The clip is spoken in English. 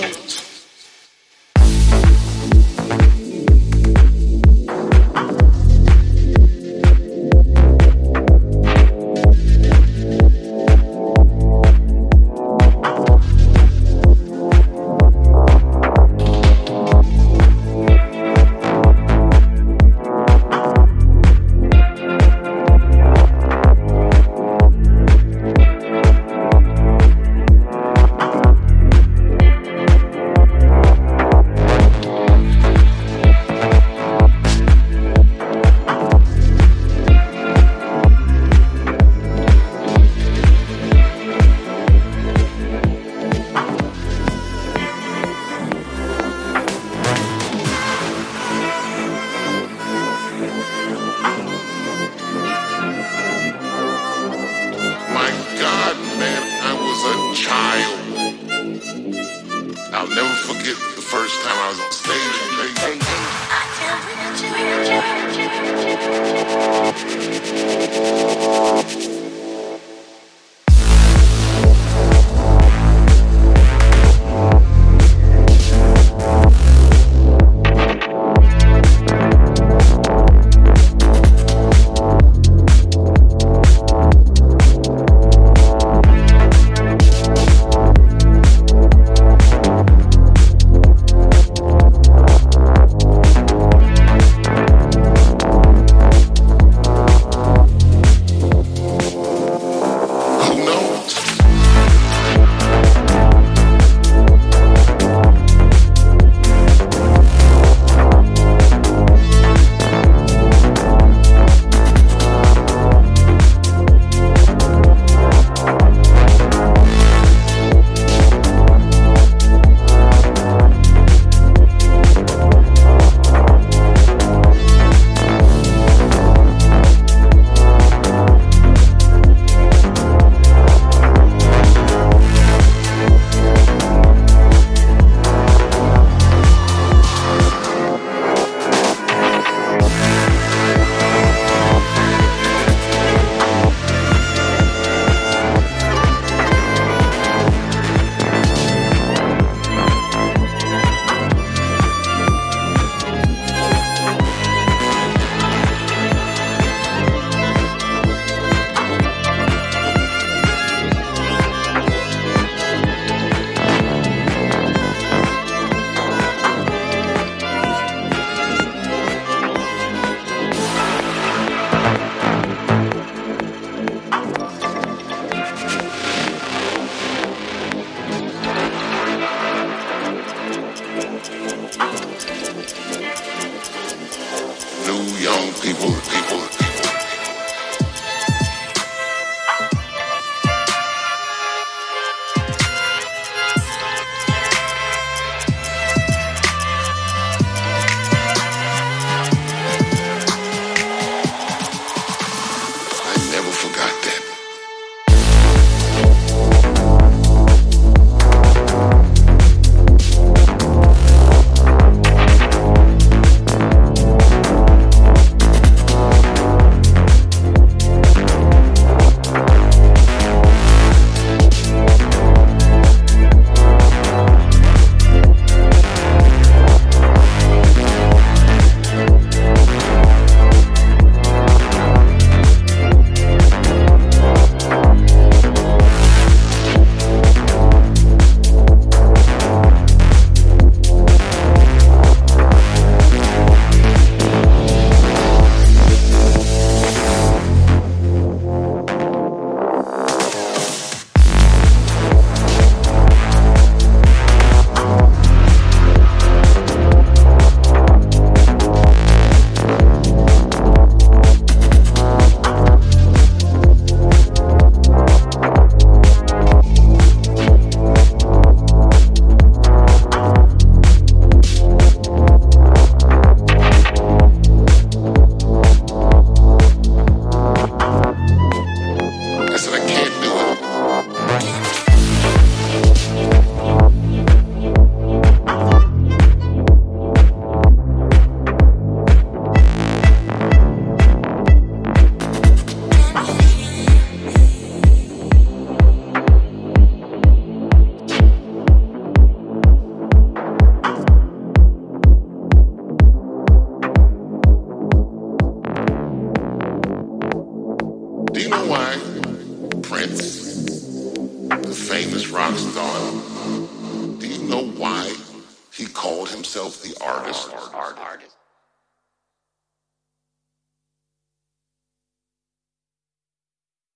know. I'll never forget the first time I was on stage. People. Famous rock star. Do you know why he called himself the artist?